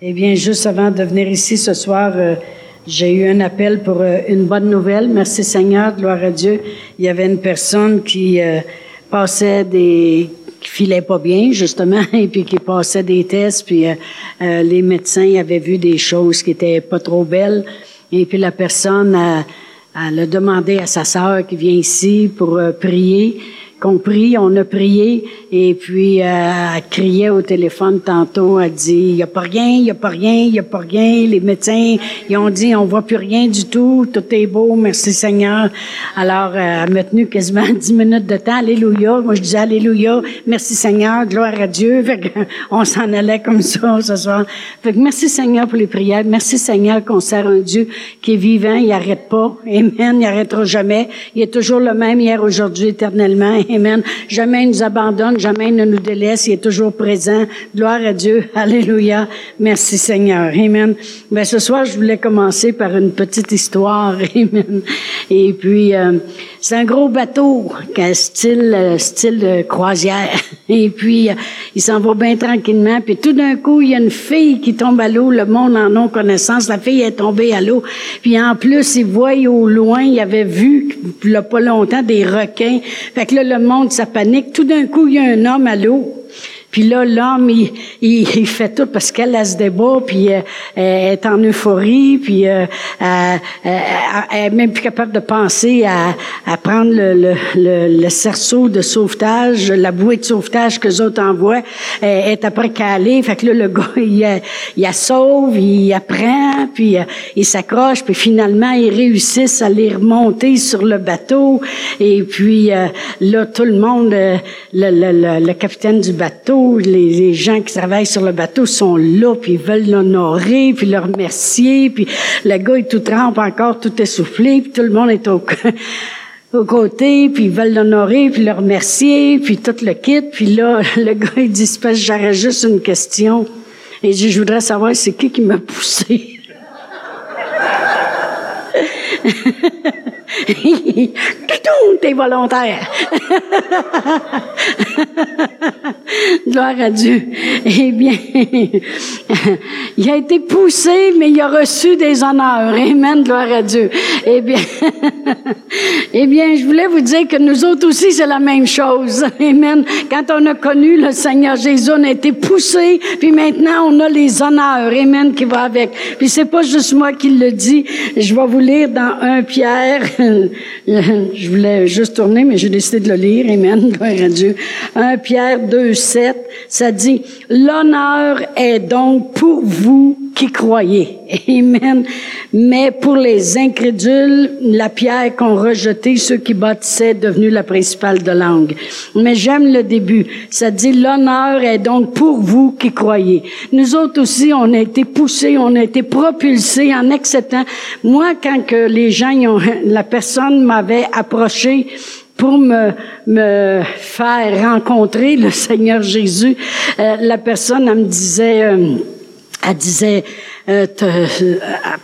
Eh bien, juste avant de venir ici ce soir, euh, j'ai eu un appel pour euh, une bonne nouvelle. Merci Seigneur, gloire à Dieu. Il y avait une personne qui euh, passait des qui filait pas bien justement et puis qui passait des tests puis les médecins avaient vu des choses qui étaient pas trop belles et puis la personne a, a demandé à sa sœur qui vient ici pour prier qu'on prie, on a prié, et puis euh, elle criait au téléphone tantôt, elle dit, il n'y a pas rien, il n'y a pas rien, il n'y a pas rien. Les médecins, ils ont dit, on voit plus rien du tout, tout est beau, merci Seigneur. Alors, euh, elle m'a tenu quasiment dix minutes de temps, Alléluia. Moi, je disais Alléluia, merci Seigneur, gloire à Dieu. Fait on s'en allait comme ça ce soir. Fait que merci Seigneur pour les prières, merci Seigneur qu'on sert un Dieu qui est vivant, il n'arrête pas. Amen, il n'arrêtera jamais. Il est toujours le même hier, aujourd'hui, éternellement. Amen. Jamais il nous abandonne, jamais ne nous délaisse, il est toujours présent. Gloire à Dieu. Alléluia. Merci Seigneur. Amen. Ben, ce soir, je voulais commencer par une petite histoire. Amen. Et puis, euh, c'est un gros bateau, style, euh, style croisière. Et puis, euh, il s'en va bien tranquillement. Puis tout d'un coup, il y a une fille qui tombe à l'eau. Le monde en a connaissance. La fille est tombée à l'eau. Puis en plus, il voit au loin, il avait vu, il a pas longtemps, des requins. Fait que là, le monde, ça panique. Tout d'un coup, il y a un homme à l'eau. Puis là, l'homme, il, il, fait tout parce qu'elle, elle se débat, puis euh, elle est en euphorie, puis euh, elle, elle, est même plus capable de penser à, à prendre le, le, le, cerceau de sauvetage, la bouée de sauvetage que les autres envoient. Elle est après calée, fait que là, le gars, il, il la sauve, il apprend, puis euh, il s'accroche, puis finalement, ils réussissent à les remonter sur le bateau. Et puis là, tout le monde, le, le, le capitaine du bateau, les, gens qui travaillent sur le bateau sont là, puis ils veulent l'honorer, puis le remercier, puis le gars est tout trempe encore, tout essoufflé, puis tout le monde est au, côté, puis ils veulent l'honorer, puis le remercier, puis tout le kit, puis là, le gars, il dit, j'aurais juste une question. Et je voudrais savoir c'est qui qui m'a poussé? T'es volontaire. Gloire à Dieu. Eh bien, il a été poussé, mais il a reçu des honneurs. Amen. Gloire à Dieu. Eh bien, eh bien, je voulais vous dire que nous autres aussi, c'est la même chose. Amen. Quand on a connu le Seigneur Jésus, on a été poussé, puis maintenant, on a les honneurs. Amen, qui va avec. Puis c'est pas juste moi qui le dis. Je vais vous lire dans un Pierre. Je voulais juste tourner, mais j'ai décidé de le lire. Amen. Gloire à Dieu. 1 Pierre 2, 7, ça dit, l'honneur est donc pour vous qui croyez. Amen. Mais pour les incrédules, la pierre qu'ont rejetée ceux qui bâtissaient est devenue la principale de langue. Mais j'aime le début. Ça dit, l'honneur est donc pour vous qui croyez. Nous autres aussi, on a été poussés, on a été propulsés en acceptant. Moi, quand que les gens, la personne m'avait approché pour me, me faire rencontrer le Seigneur Jésus, euh, la personne, me disait, euh, elle disait, euh, euh,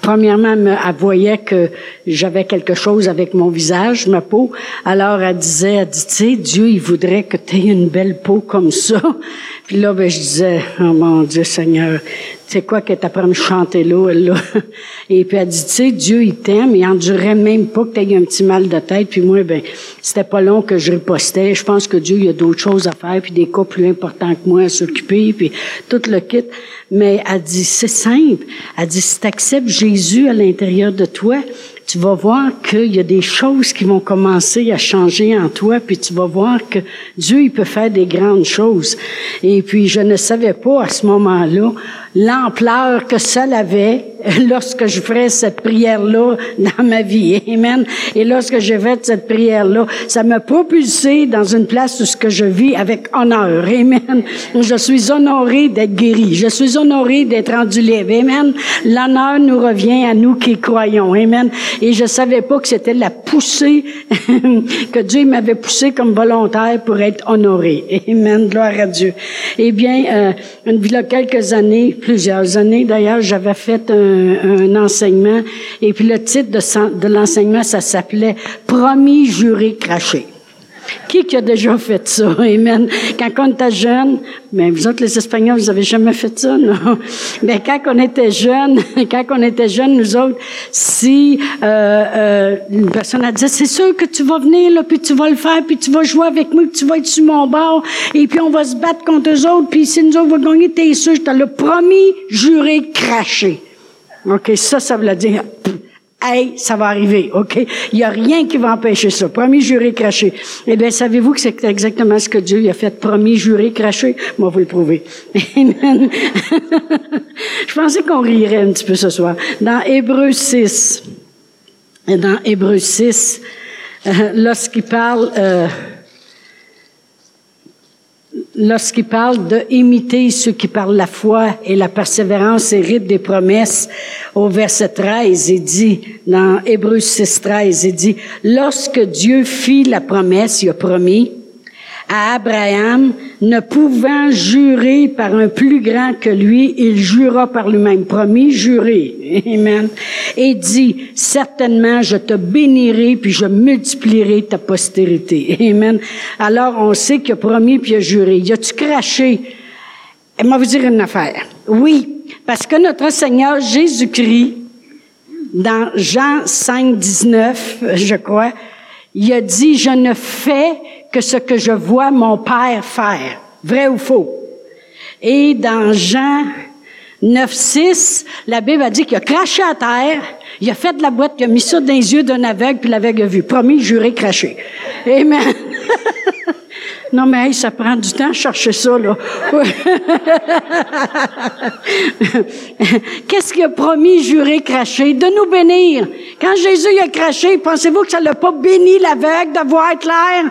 premièrement, elle voyait que j'avais quelque chose avec mon visage, ma peau. Alors, elle disait, elle dit, tu sais, Dieu, il voudrait que tu aies une belle peau comme ça. Puis là, ben, je disais, oh mon Dieu Seigneur, c'est quoi qu'elle est après me chanter là, là? Et puis elle dit, tu sais, Dieu, il t'aime, il endurait même pas que tu aies un petit mal de tête. Puis moi, ben, c'était pas long que je ripostais. Je pense que Dieu, il a d'autres choses à faire, puis des cas plus importants que moi à s'occuper, puis tout le kit. Mais elle dit, c'est simple. Elle dit, si tu acceptes Jésus à l'intérieur de toi, tu vas voir qu'il y a des choses qui vont commencer à changer en toi, puis tu vas voir que Dieu, il peut faire des grandes choses. Et puis, je ne savais pas à ce moment-là l'ampleur que ça avait lorsque je ferais cette prière-là dans ma vie. Amen. Et lorsque j'ai fait cette prière-là, ça m'a propulsé dans une place où ce que je vis avec honneur. Amen. Je suis honoré d'être guéri. Je suis honoré d'être rendu libre. Amen. L'honneur nous revient à nous qui croyons. Amen. Et je savais pas que c'était la poussée que Dieu m'avait poussé comme volontaire pour être honoré. Amen. Gloire à Dieu. Eh bien, euh, il y a quelques années, plusieurs années d'ailleurs, j'avais fait un enseignement. Et puis le titre de, de l'enseignement, ça s'appelait Promis, juré, craché. Qui qui a déjà fait ça? Amen. Quand on était jeune, mais vous autres, les Espagnols, vous avez jamais fait ça, non? Mais quand on était jeune, quand on était jeune, nous autres, si euh, euh, une personne a dit, c'est sûr que tu vas venir, là, puis tu vas le faire, puis tu vas jouer avec moi, puis tu vas être sur mon bord, et puis on va se battre contre eux autres, puis si nous autres, va gagner, t'es sûr, je te le promis, juré, craché. OK, ça, ça veut dire, hey, ça va arriver, OK? Il n'y a rien qui va empêcher ça. Promis, juré, craché. Eh bien, savez-vous que c'est exactement ce que Dieu a fait? Promis, juré, craché? Moi, vous le prouver. Je pensais qu'on rirait un petit peu ce soir. Dans Hébreu 6, dans Hébreu 6, euh, lorsqu'il parle... Euh, lorsqu'il parle de imiter ceux qui parlent la foi et la persévérance hérite des promesses, au verset 13, il dit, dans Hébreux 6, 13, il dit, lorsque Dieu fit la promesse, il a promis, à Abraham, ne pouvant jurer par un plus grand que lui, il jura par lui-même. Promis, juré. Amen. Et dit, certainement, je te bénirai, puis je multiplierai ta postérité. Amen. Alors, on sait qu'il a promis, puis il a juré. Y a-tu craché? Et moi, vous dire une affaire. Oui, parce que notre Seigneur Jésus-Christ, dans Jean 5, 19, je crois, il a dit, je ne fais que ce que je vois mon Père faire. Vrai ou faux? Et dans Jean 9, 6, la Bible a dit qu'il a craché à terre, il a fait de la boîte, il a mis ça dans les yeux d'un aveugle, puis l'aveugle a vu. Promis, juré, craché. Amen. Non, mais ça prend du temps à chercher ça, là. Qu'est-ce qu'il a promis, juré, craché? De nous bénir. Quand Jésus a craché, pensez-vous que ça l'a pas béni l'aveugle de voir clair?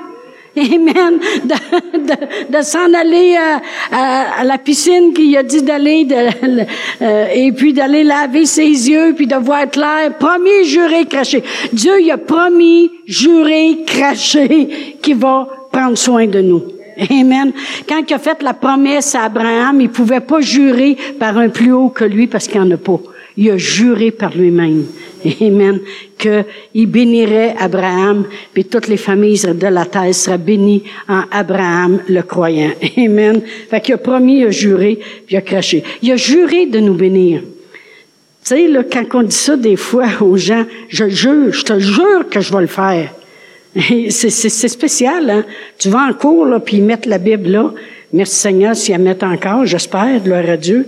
Amen. De, de, de s'en aller à, à, la piscine qu'il a dit d'aller, euh, et puis d'aller laver ses yeux, puis de voir clair. Promis, juré, craché. Dieu, il a promis, juré, craché, qu'il va prendre soin de nous. Amen. Quand il a fait la promesse à Abraham, il pouvait pas jurer par un plus haut que lui parce qu'il n'y en a pas. Il a juré par lui-même. Amen. Qu'il bénirait Abraham, puis toutes les familles de la terre seraient bénies en Abraham, le croyant. Amen. Fait qu'il a promis, il a juré, puis il a craché. Il a juré de nous bénir. Tu sais, là, quand on dit ça des fois aux gens, je jure, je te jure que je vais le faire. C'est spécial, hein? Tu vas en cours, là, puis ils mettent la Bible là. Merci Seigneur s'ils la mettent encore, j'espère, gloire à Dieu.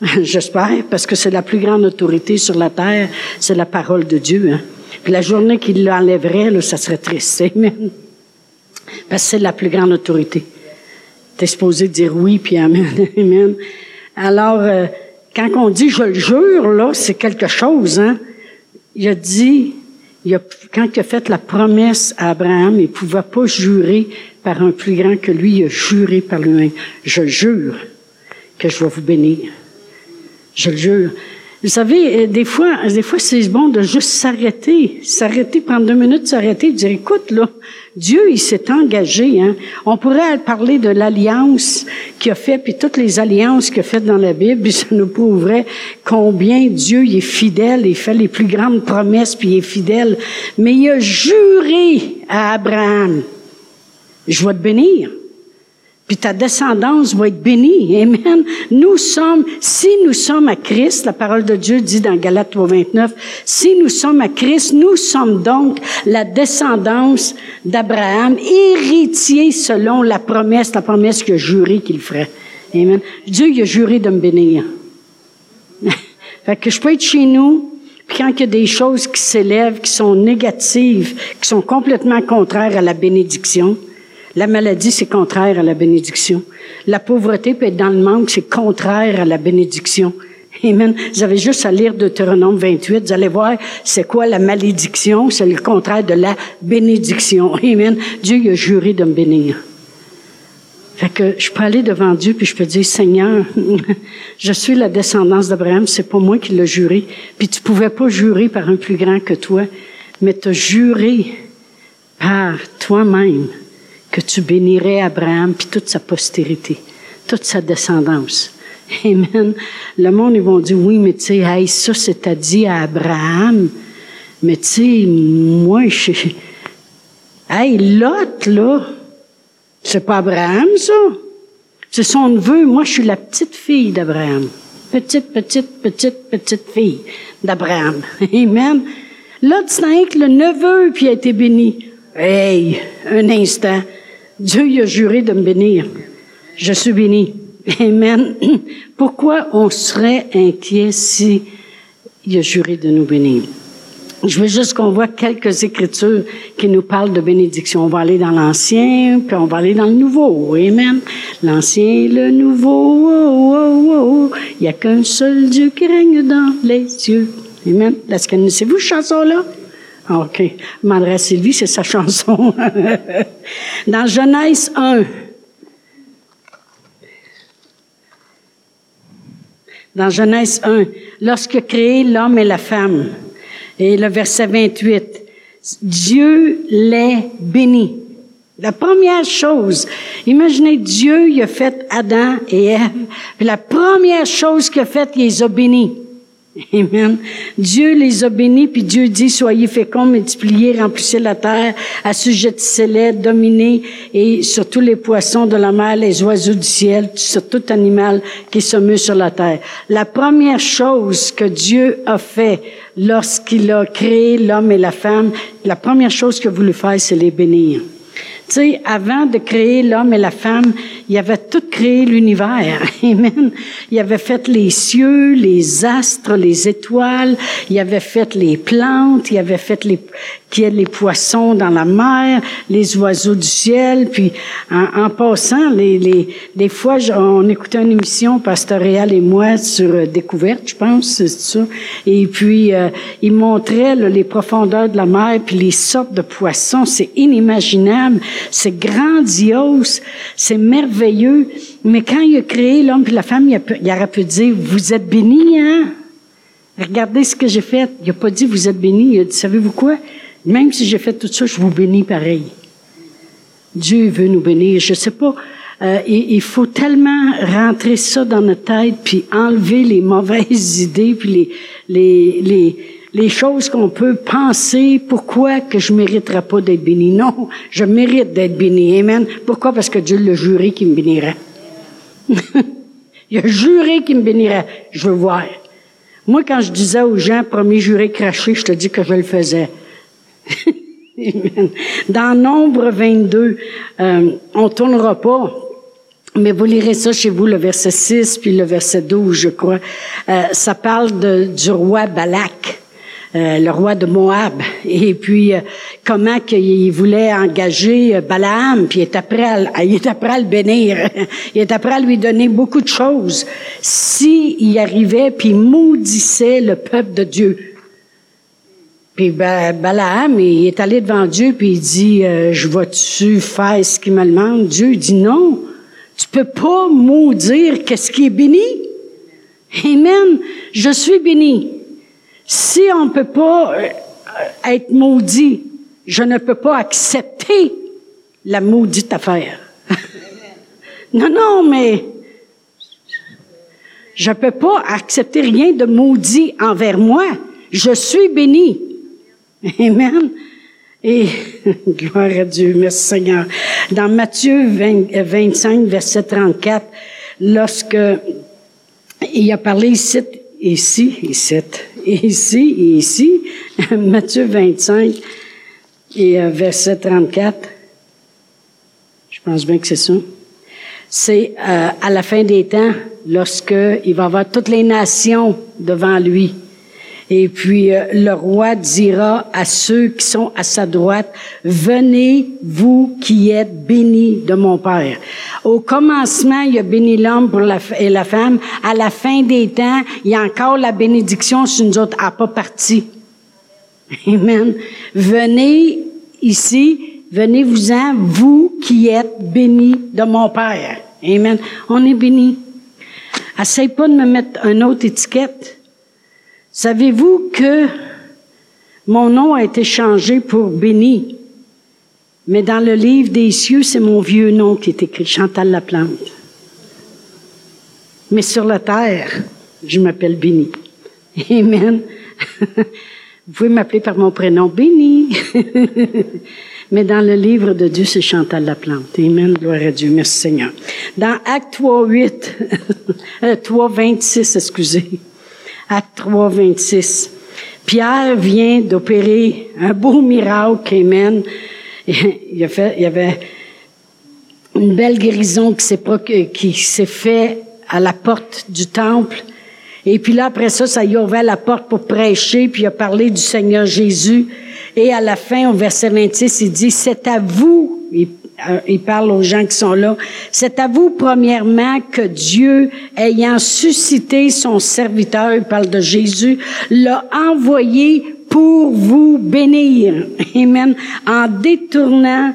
j'espère, parce que c'est la plus grande autorité sur la terre, c'est la parole de Dieu. Hein? Puis la journée qu'il l'enlèverait, ça serait triste. Amen. Parce que c'est la plus grande autorité. T'es supposé dire oui, puis amen, amen. Alors, euh, quand on dit je le jure, là, c'est quelque chose, hein? Il a dit, quand il a fait la promesse à Abraham, il pouvait pas jurer par un plus grand que lui, il a juré par lui-même. Je jure que je vais vous bénir. Je le jure. Vous savez, euh, des fois, des fois, c'est bon de juste s'arrêter, s'arrêter, prendre deux minutes, s'arrêter, dire, écoute, là, Dieu, il s'est engagé. Hein. On pourrait parler de l'alliance qu'il a fait, puis toutes les alliances qu'il a faites dans la Bible, puis ça nous prouverait combien Dieu est fidèle, il fait les plus grandes promesses, puis il est fidèle. Mais il a juré à Abraham, je vais te bénir puis ta descendance va être bénie. Amen. Nous sommes, si nous sommes à Christ, la parole de Dieu dit dans Galates 3, 29, si nous sommes à Christ, nous sommes donc la descendance d'Abraham, héritier selon la promesse, la promesse qu'il a juré qu'il ferait. Amen. Dieu, il a juré de me bénir. fait que je peux être chez nous, puis quand il y a des choses qui s'élèvent, qui sont négatives, qui sont complètement contraires à la bénédiction, la maladie, c'est contraire à la bénédiction. La pauvreté peut être dans le manque, c'est contraire à la bénédiction. Amen. Vous avez juste à lire Deutéronome 28, vous allez voir c'est quoi la malédiction, c'est le contraire de la bénédiction. Amen. Dieu a juré de me bénir. Fait que je peux aller devant Dieu puis je peux dire Seigneur, je suis la descendance d'Abraham, c'est pas moi qui l'ai juré. Puis tu pouvais pas jurer par un plus grand que toi, mais tu as juré par toi-même que tu bénirais Abraham puis toute sa postérité, toute sa descendance. Amen. Le monde, ils vont dire, oui, mais tu sais, hey, ça, c'est à dit à Abraham. Mais tu sais, moi, je, Hey, Lot, là, c'est pas Abraham, ça. C'est son neveu. Moi, je suis la petite fille d'Abraham. Petite, petite, petite, petite fille d'Abraham. Amen. Lot, c'est le neveu, puis a été béni. Hey, un instant. Dieu il a juré de me bénir. Je suis béni. Amen. Pourquoi on serait inquiet si il a juré de nous bénir? Je veux juste qu'on voit quelques écritures qui nous parlent de bénédiction. On va aller dans l'Ancien, puis on va aller dans le Nouveau. Amen. L'Ancien, le Nouveau. Oh, oh, oh, Il n'y a qu'un seul Dieu qui règne dans les cieux. Amen. Est-ce que connaissez-vous cette chanson-là? Ah, OK. Madre Sylvie, c'est sa chanson. dans Genèse 1. Dans Genèse 1, lorsque créé l'homme et la femme, et le verset 28, Dieu les bénit. La première chose, imaginez Dieu, il a fait Adam et Ève, puis la première chose qu'il a faite, il les a bénis. Amen. Dieu les a bénis, puis Dieu dit, soyez féconds, multipliez, remplissez la terre, assujettissez-les, dominez, et sur tous les poissons de la mer, les oiseaux du ciel, sur tout animal qui se meut sur la terre. La première chose que Dieu a fait lorsqu'il a créé l'homme et la femme, la première chose qu'il a voulu faire, c'est les bénir. Tu sais, avant de créer l'homme et la femme, il avait tout créé l'univers. Amen. Il avait fait les cieux, les astres, les étoiles. Il avait fait les plantes. Il avait fait les, qu'il y ait les poissons dans la mer, les oiseaux du ciel. Puis, en, passant, les, les, des fois, on écoutait une émission, Pasteur Réal et moi, sur euh, Découverte, je pense, c'est ça. Et puis, euh, il montrait les profondeurs de la mer, puis les sortes de poissons. C'est inimaginable c'est grandiose, c'est merveilleux. Mais quand il a créé l'homme et la femme, il, a, il aurait pu dire, vous êtes bénis, hein? Regardez ce que j'ai fait. Il n'a pas dit, vous êtes bénis. Il a dit, savez-vous quoi? Même si j'ai fait tout ça, je vous bénis pareil. Dieu veut nous bénir. Je sais pas. Euh, il, faut tellement rentrer ça dans notre tête, puis enlever les mauvaises idées, puis les, les, les les choses qu'on peut penser, pourquoi que je mériterais pas d'être béni? Non, je mérite d'être béni. Amen. Pourquoi? Parce que Dieu l'a juré qu'il me bénirait. Il a juré qu'il me bénirait. Je veux voir. Moi, quand je disais aux gens, premier juré craché, je te dis que je le faisais. Dans Nombre 22, euh, on tournera pas, mais vous lirez ça chez vous, le verset 6 puis le verset 12, je crois. Euh, ça parle du roi Balak. Euh, le roi de Moab, et puis euh, comment qu'il voulait engager euh, Balaam, puis il est après à, il est après à le bénir, il est après à lui donner beaucoup de choses. S'il y arrivait, puis maudissait le peuple de Dieu. Puis Balaam, il est allé devant Dieu, puis il dit, je vais-tu faire ce qu'il me demande? Dieu dit non, tu peux pas maudire qu'est-ce qui est béni. Amen. Je suis béni. Si on ne peut pas euh, être maudit, je ne peux pas accepter la maudite affaire. non, non, mais je ne peux pas accepter rien de maudit envers moi. Je suis béni. Amen. Et gloire à Dieu, merci Seigneur. Dans Matthieu 25, verset 34, lorsque il a parlé ici, ici, ici, ici et ici, Matthieu 25 et verset 34. Je pense bien que c'est ça. C'est euh, à la fin des temps, lorsque il va avoir toutes les nations devant lui. Et puis euh, le roi dira à ceux qui sont à sa droite, venez vous qui êtes bénis de mon Père. Au commencement, il a béni l'homme et la femme. À la fin des temps, il y a encore la bénédiction sur nous autres à pas parti. Amen. Venez ici, venez-vous-en, vous qui êtes bénis de mon Père. Amen. On est bénis. Essaye pas de me mettre une autre étiquette. Savez-vous que mon nom a été changé pour béni, mais dans le livre des cieux, c'est mon vieux nom qui est écrit, Chantal Laplante. Mais sur la terre, je m'appelle Béni. Amen. Vous pouvez m'appeler par mon prénom Béni. Mais dans le livre de Dieu, c'est Chantal Laplante. Amen. Gloire à Dieu. Merci Seigneur. Dans Acte 3, 8, 3, 26, excusez. Acte 3, 26. Pierre vient d'opérer un beau miracle. Amen. Il, il y avait une belle guérison qui s'est, qui s'est fait à la porte du temple. Et puis là, après ça, ça y a ouvert la porte pour prêcher, puis il a parlé du Seigneur Jésus. Et à la fin, au verset 26, il dit, c'est à vous, euh, il parle aux gens qui sont là, c'est à vous, premièrement, que Dieu, ayant suscité son serviteur, il parle de Jésus, l'a envoyé pour vous bénir. Amen. En détournant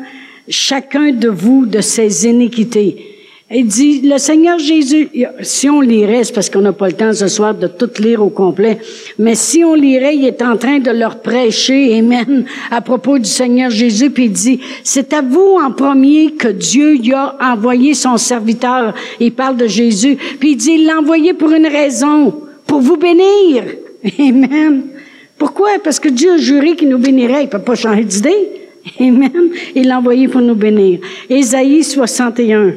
chacun de vous de ses iniquités. Il dit, le Seigneur Jésus, si on lirait, c'est parce qu'on n'a pas le temps ce soir de tout lire au complet, mais si on lirait, il est en train de leur prêcher, Amen, à propos du Seigneur Jésus, puis il dit, c'est à vous en premier que Dieu y a envoyé son serviteur. Il parle de Jésus, puis il dit, il l'a envoyé pour une raison, pour vous bénir. Amen. Pourquoi? Parce que Dieu a juré qu'il nous bénirait. Il peut pas changer d'idée. Amen. Il l'a envoyé pour nous bénir. Ésaïe 61.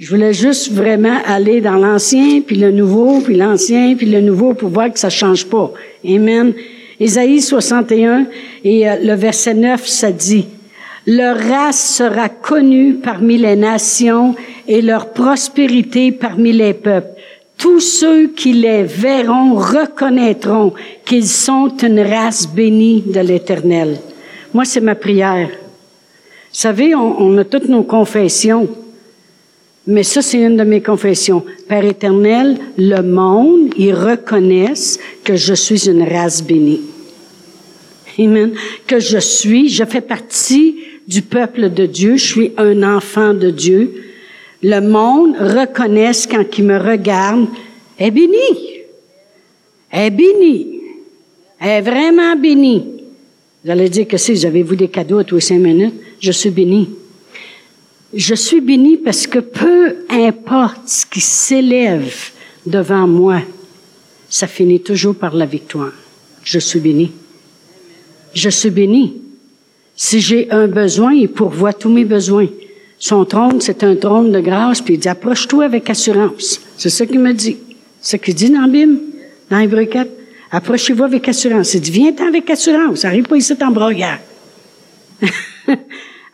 Je voulais juste vraiment aller dans l'ancien, puis le nouveau, puis l'ancien, puis le nouveau, pour voir que ça change pas. Amen. Ésaïe 61 et euh, le verset 9, ça dit, leur race sera connue parmi les nations et leur prospérité parmi les peuples. Tous ceux qui les verront reconnaîtront qu'ils sont une race bénie de l'Éternel. Moi, c'est ma prière. Vous savez, on, on a toutes nos confessions. Mais ça, c'est une de mes confessions. Père éternel, le monde, ils reconnaissent que je suis une race bénie. Amen. Que je suis, je fais partie du peuple de Dieu, je suis un enfant de Dieu. Le monde reconnaisse quand il me regarde, est béni. Est béni. Est vraiment béni. Vous allez dire que si, avez-vous des cadeaux à tous les cinq minutes? Je suis béni. Je suis béni parce que peu importe ce qui s'élève devant moi, ça finit toujours par la victoire. Je suis béni. Je suis béni. Si j'ai un besoin, il pourvoit tous mes besoins. Son trône, c'est un trône de grâce, puis il dit, approche-toi avec assurance. C'est ça qu'il me dit. Ce qu'il dit dans la dans Hébreu 4. Approchez-vous avec assurance. Il dit, viens-t'en avec assurance. Arrive pas ici en.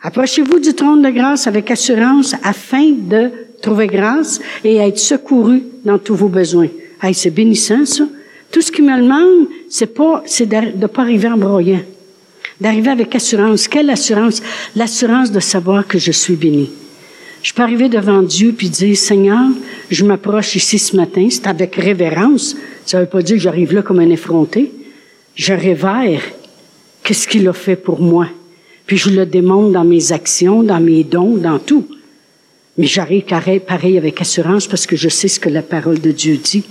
Approchez-vous du trône de grâce avec assurance afin de trouver grâce et être secouru dans tous vos besoins. Hey, c'est bénissant, ça. Tout ce qui me demande, c'est pas, c'est de ne pas arriver en broyant. D'arriver avec assurance. Quelle assurance? L'assurance de savoir que je suis béni. Je peux arriver devant Dieu puis dire, Seigneur, je m'approche ici ce matin. C'est avec révérence. Ça veut pas dire que j'arrive là comme un effronté. Je révère qu'est-ce qu'il a fait pour moi. Puis je le démontre dans mes actions, dans mes dons, dans tout. Mais j'arrive pareil avec assurance parce que je sais ce que la parole de Dieu dit.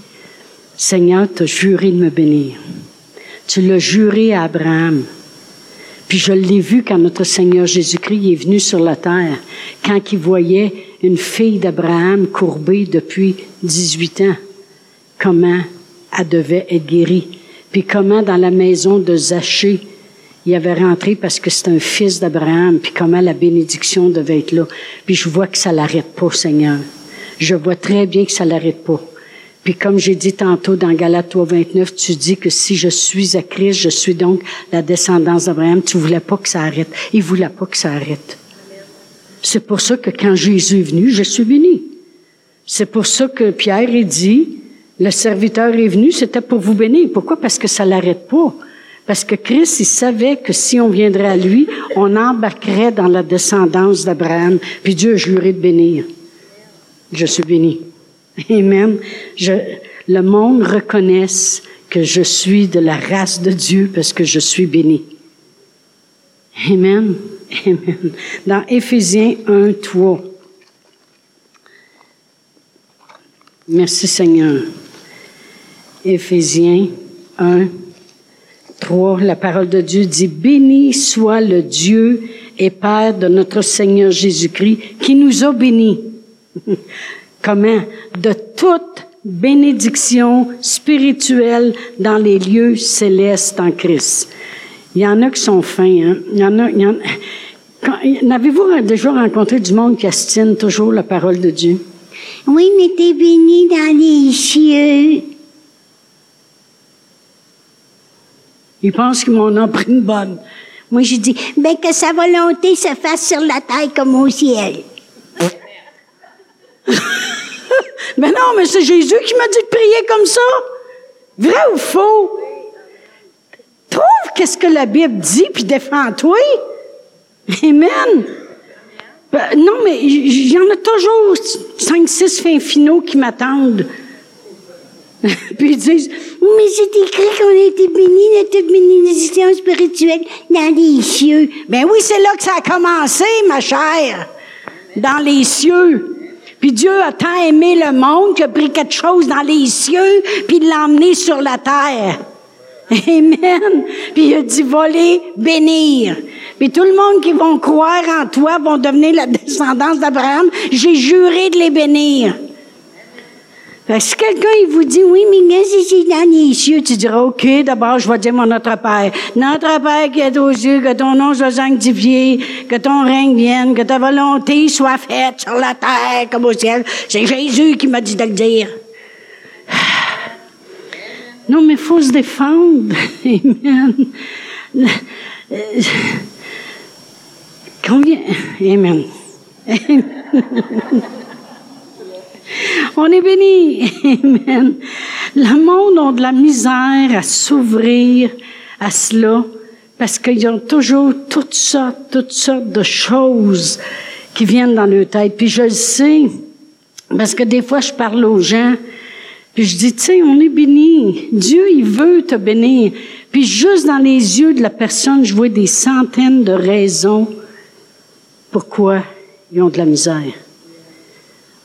Seigneur, tu as juré de me bénir. Tu l'as juré à Abraham. Puis je l'ai vu quand notre Seigneur Jésus-Christ est venu sur la terre, quand il voyait une fille d'Abraham courbée depuis 18 ans, comment elle devait être guérie. Puis comment dans la maison de Zachée, il avait rentré parce que c'est un fils d'Abraham, puis comment la bénédiction devait être là. Puis je vois que ça l'arrête pas, Seigneur. Je vois très bien que ça l'arrête pas. Puis comme j'ai dit tantôt dans Galates 3, 29, tu dis que si je suis à Christ, je suis donc la descendance d'Abraham. Tu voulais pas que ça arrête. Il voulait pas que ça arrête. C'est pour ça que quand Jésus est venu, je suis béni. C'est pour ça que Pierre est dit, le serviteur est venu, c'était pour vous bénir. Pourquoi? Parce que ça l'arrête pas. Parce que Christ, il savait que si on viendrait à lui, on embarquerait dans la descendance d'Abraham. Puis Dieu, je lui de bénir. Je suis béni. Amen. Je, le monde reconnaisse que je suis de la race de Dieu parce que je suis béni. Amen. Amen. Dans Éphésiens 1, 3. Merci Seigneur. Éphésiens 1, 3, la parole de Dieu dit, Béni soit le Dieu et Père de notre Seigneur Jésus-Christ qui nous a bénis. Comment? De toute bénédiction spirituelle dans les lieux célestes en Christ. Il y en a qui sont fins. Hein? Il y en a. Il y en... N'avez-vous déjà rencontré du monde qui estime toujours la parole de Dieu? Oui, mais t'es béni dans les cieux. Ils pensent qu'ils m'en ont pris une bonne. Moi, je dis, ben, que sa volonté se fasse sur la terre comme au ciel. mais non, mais c'est Jésus qui m'a dit de prier comme ça. Vrai ou faux? Trouve qu'est-ce que la Bible dit, puis défends-toi. Amen. Ben, non, mais il y en a toujours cinq, six fins finaux qui m'attendent. puis ils disent, mais c'est écrit qu'on a été bénis de bénédiction spirituelle dans les cieux. Ben oui, c'est là que ça a commencé, ma chère. Dans les cieux. Puis Dieu a tant aimé le monde qu'il a pris quelque chose dans les cieux, puis l'a emmené sur la terre. Amen. Puis il a dit voler, bénir. Puis tout le monde qui vont croire en toi vont devenir la descendance d'Abraham. J'ai juré de les bénir. Si quelqu'un il vous dit oui, mais dans les cieux, tu diras OK, d'abord je vais dire mon Notre Père. Notre Père qui est aux cieux, que ton nom soit sanctifié, que ton règne vienne, que ta volonté soit faite sur la terre comme au ciel. C'est Jésus qui m'a dit de le dire. Non, mais il faut se défendre. Amen. Combien? Amen. On est béni. Amen. Le monde a de la misère à s'ouvrir à cela parce qu'ils ont toujours toutes sortes, toutes sortes de choses qui viennent dans leur tête. Puis je le sais parce que des fois je parle aux gens puis je dis, tu sais, on est béni. Dieu, il veut te bénir. Puis juste dans les yeux de la personne, je vois des centaines de raisons pourquoi ils ont de la misère.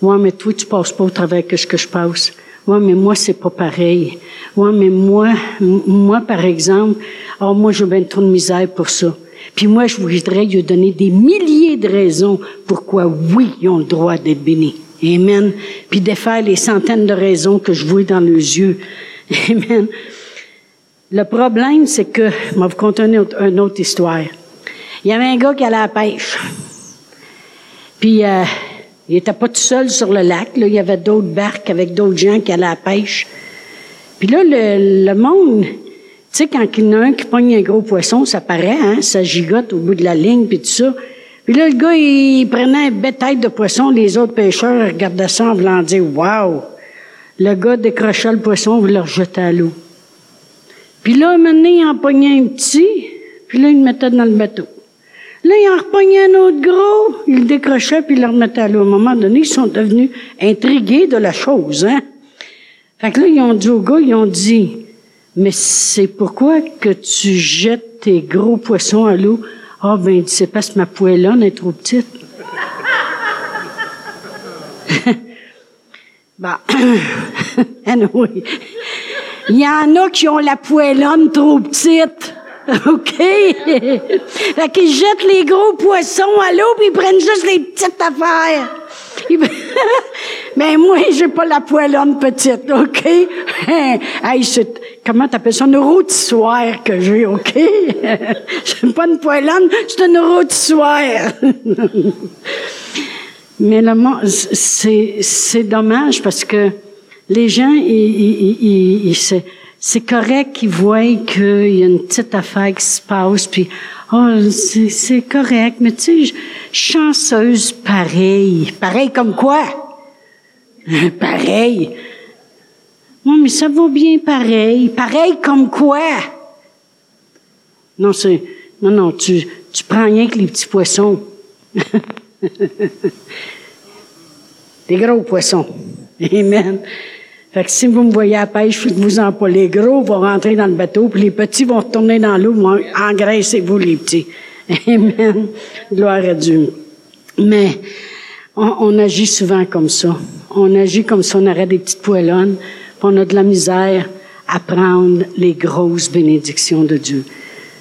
Ouais, mais toi, tu passes pas au travers que ce que je passe. Ouais, mais moi, c'est pas pareil. Ouais, mais moi, moi, par exemple, oh, moi, j'ai bien trop de misère pour ça. Puis moi, je voudrais lui donner des milliers de raisons pourquoi, oui, ils ont le droit d'être bénis. Amen. Puis défaire les centaines de raisons que je vois dans leurs yeux. Amen. Le problème, c'est que, je vais vous conter une autre, histoire. Il y avait un gars qui allait à la pêche. Puis, euh, il était pas tout seul sur le lac. Là. Il y avait d'autres barques avec d'autres gens qui allaient à la pêche. Puis là, le, monde, tu sais, quand il y en a un qui pogne un gros poisson, ça paraît, hein, ça gigote au bout de la ligne, puis tout ça. Puis là, le gars, il prenait un bétail de poisson. Les autres pêcheurs regardaient ça en voulant dire Wow! Le gars décrochait le poisson, voulait le rejeter à l'eau. Puis là, donné, il en pognait un petit, puis là, il le mettait dans le bateau. Là, il en repognait un autre gros, il le décrochait, puis il le remettait à l'eau. À un moment donné, ils sont devenus intrigués de la chose, hein? Fait que là, ils ont dit au gars, ils ont dit, mais c'est pourquoi que tu jettes tes gros poissons à l'eau ah, ben, c'est parce que ma poêlonne est trop petite. bah, anyway. Il y en a qui ont la poêlonne trop petite. OK? fait qu'ils jettent les gros poissons à l'eau puis ils prennent juste les petites affaires. Mais moi, j'ai pas la poêlonne petite, OK? hey, c'est, comment t'appelles ça? Une rôtissoire que j'ai, OK? c'est pas une poêlonne, c'est une rôtissoire. Mais le c'est, c'est dommage parce que les gens, ils, ils, c'est, c'est correct qu'ils voient qu'il y a une petite affaire qui se passe, puis oh, c'est, correct, mais tu sais, chanceuse pareil. Pareil comme quoi? pareil. Non, mais ça vaut bien pareil. Pareil comme quoi? Non, c'est, non, non, tu, tu prends rien que les petits poissons. Des gros poissons. Amen. Fait que si vous me voyez à la pêche, faites-vous en pas. Les gros vont rentrer dans le bateau, puis les petits vont retourner dans l'eau, engraissez-vous les petits. Amen. Gloire à Dieu. Mais, on, agit souvent comme ça. On agit comme si on aurait des petites poêlonnes, puis on a de la misère à prendre les grosses bénédictions de Dieu.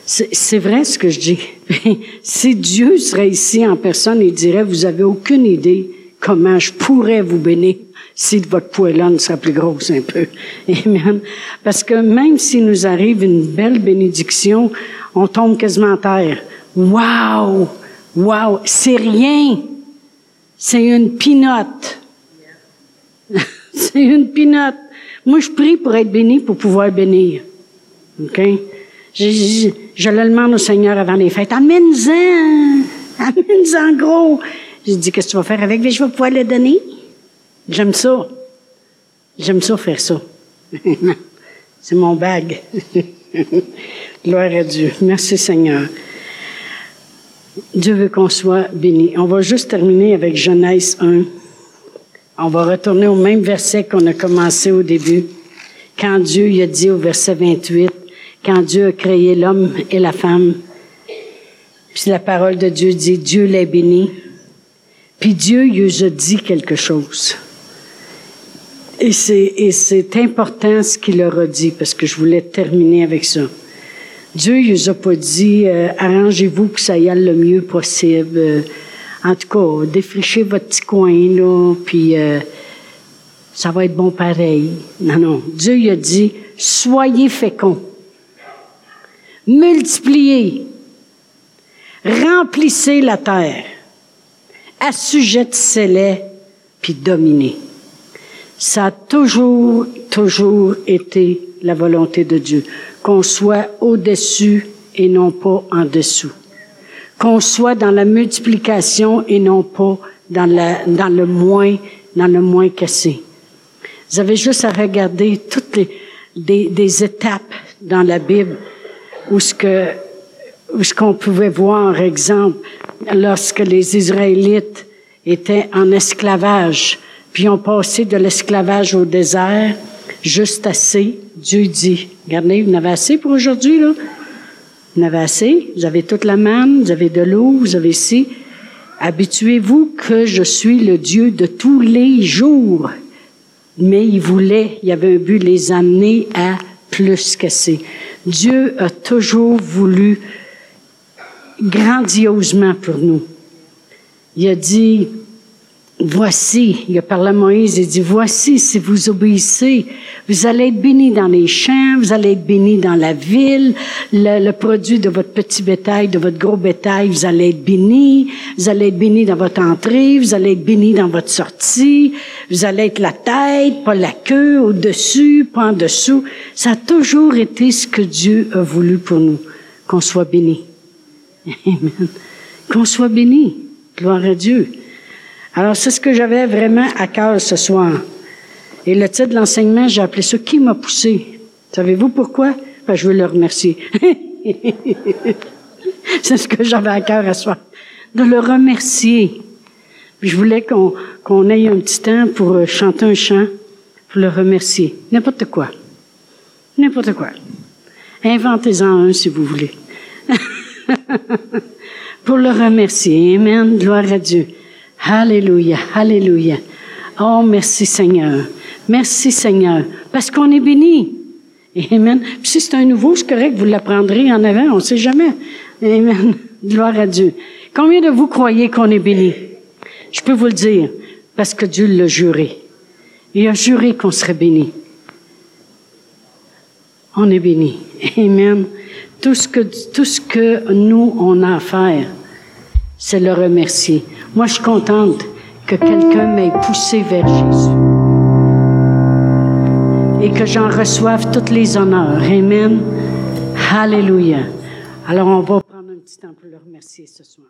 C'est vrai ce que je dis. si Dieu serait ici en personne, il dirait, vous avez aucune idée comment je pourrais vous bénir si votre poêlonne sera plus grosse un peu. Amen. Parce que même s'il nous arrive une belle bénédiction, on tombe quasiment à terre. Wow! Wow! C'est rien! C'est une pinote. C'est une pinote. Moi, je prie pour être béni, pour pouvoir bénir. OK? Je, je, je le demande au Seigneur avant les fêtes. Amène-en! Amène-en gros! J'ai dit, qu'est-ce que tu vas faire avec? Je vais pouvoir le donner. J'aime ça. J'aime ça faire ça. C'est mon bague. Gloire à Dieu. Merci Seigneur. Dieu veut qu'on soit béni. On va juste terminer avec Genèse 1. On va retourner au même verset qu'on a commencé au début. Quand Dieu il a dit au verset 28, quand Dieu a créé l'homme et la femme, puis la parole de Dieu dit, Dieu les bénit. Puis Dieu il a dit quelque chose. Et c'est, important ce qu'il leur a dit, parce que je voulais terminer avec ça. Dieu, il nous a pas dit, euh, arrangez-vous que ça y aille le mieux possible. Euh, en tout cas, défrichez votre petit coin, là, puis euh, ça va être bon pareil. Non, non. Dieu, il a dit, soyez féconds. Multipliez. Remplissez la terre. Assujettissez-les, puis dominez. Ça a toujours, toujours été la volonté de Dieu. Qu'on soit au-dessus et non pas en dessous. Qu'on soit dans la multiplication et non pas dans, la, dans le moins, dans le moins cassé. Vous avez juste à regarder toutes les des, des étapes dans la Bible où ce que où ce qu'on pouvait voir, exemple, lorsque les Israélites étaient en esclavage, puis ont passé de l'esclavage au désert, juste assez. Dieu dit, regardez, vous en avez assez pour aujourd'hui, là? Vous en assez? Vous avez toute la manne, vous avez de l'eau, vous avez ci. Habituez-vous que je suis le Dieu de tous les jours. Mais il voulait, il avait un but, les amener à plus qu'assez. Dieu a toujours voulu grandiosement pour nous. Il a dit, Voici, il a parlé à Moïse, il dit, voici, si vous obéissez, vous allez être bénis dans les champs, vous allez être bénis dans la ville, le, le, produit de votre petit bétail, de votre gros bétail, vous allez être bénis, vous allez être bénis dans votre entrée, vous allez être bénis dans votre sortie, vous allez être la tête, pas la queue, au-dessus, pas en dessous. Ça a toujours été ce que Dieu a voulu pour nous, qu'on soit bénis. Amen. Qu'on soit bénis. Gloire à Dieu. Alors, c'est ce que j'avais vraiment à cœur ce soir. Et le titre de l'enseignement, j'ai appelé ça Qui m'a poussé? Savez-vous pourquoi? Ben, je veux le remercier. c'est ce que j'avais à cœur à soir. De le remercier. Je voulais qu'on qu'on ait un petit temps pour euh, chanter un chant, pour le remercier. N'importe quoi. N'importe quoi. Inventez-en un si vous voulez. pour le remercier. Amen. Gloire à Dieu. Alléluia, Alléluia. Oh, merci Seigneur. Merci Seigneur. Parce qu'on est béni. Amen. Puis si c'est un nouveau, c'est correct, vous l'apprendrez en avant, on ne sait jamais. Amen. Gloire à Dieu. Combien de vous croyez qu'on est béni? Je peux vous le dire, parce que Dieu l'a juré. Il a juré qu'on serait béni. On est béni. Amen. Tout ce que, tout ce que nous, on a à faire, c'est le remercier. Moi, je suis contente que quelqu'un m'ait poussé vers Jésus et que j'en reçoive tous les honneurs. Amen. Alléluia. Alors, on va prendre un petit temps pour le remercier ce soir.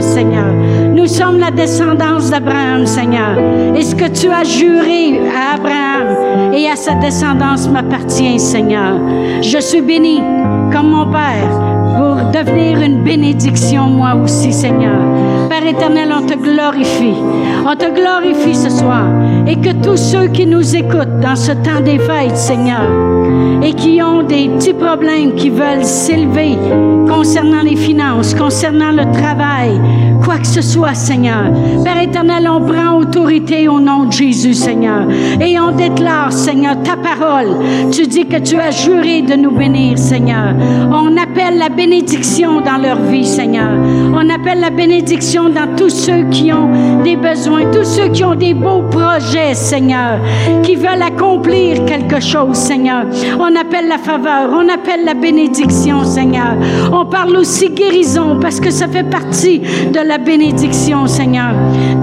Seigneur. Nous sommes la descendance d'Abraham, Seigneur. Et ce que tu as juré à Abraham et à sa descendance m'appartient, Seigneur? Je suis béni comme mon Père pour devenir une bénédiction, moi aussi, Seigneur. Père éternel, on te glorifie. On te glorifie ce soir. Et que tous ceux qui nous écoutent dans ce temps des fêtes, Seigneur, et qui ont des petits problèmes, qui veulent s'élever concernant les finances, concernant le travail, quoi que ce soit, Seigneur. Père éternel, on prend autorité au nom de Jésus, Seigneur. Et on déclare, Seigneur, ta parole. Tu dis que tu as juré de nous bénir, Seigneur. On appelle la bénédiction dans leur vie, Seigneur. On appelle la bénédiction dans tous ceux qui ont des besoins, tous ceux qui ont des beaux projets, Seigneur, qui veulent accomplir quelque chose, Seigneur. On appelle la faveur, on appelle la bénédiction, Seigneur. Parle aussi guérison parce que ça fait partie de la bénédiction, Seigneur.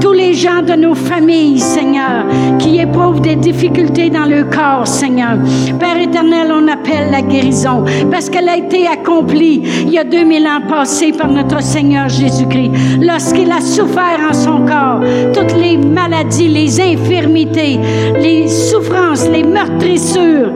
Tous les gens de nos familles, Seigneur, qui éprouvent des difficultés dans le corps, Seigneur. Père éternel, on appelle la guérison parce qu'elle a été accomplie il y a 2000 ans passés par notre Seigneur Jésus-Christ. Lorsqu'il a souffert en son corps toutes les maladies, les infirmités, les souffrances, les meurtrissures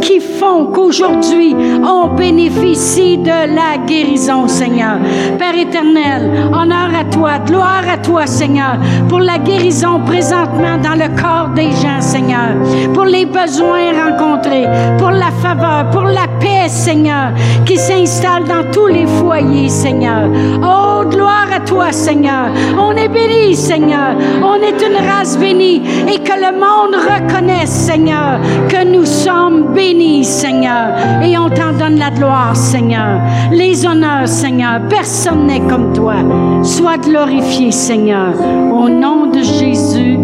qui font qu'aujourd'hui on bénéficie de la guérison, Seigneur. Père éternel, honneur à toi, gloire à toi, Seigneur, pour la guérison présentement dans le corps des gens, Seigneur, pour les besoins rencontrés, pour la faveur, pour la paix, Seigneur, qui s'installe dans tous les foyers, Seigneur. Oh, gloire à toi, Seigneur. On est béni, Seigneur. On est une race bénie et que le monde reconnaisse, Seigneur, que nous sommes bénis, Seigneur. Et on t'en donne la gloire, Seigneur. Les honneurs, Seigneur. Personne n'est comme toi. Sois glorifié, Seigneur. Au nom de Jésus.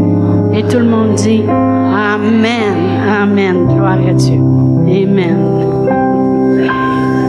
Et tout le monde dit Amen. Amen. Gloire à Dieu. Amen.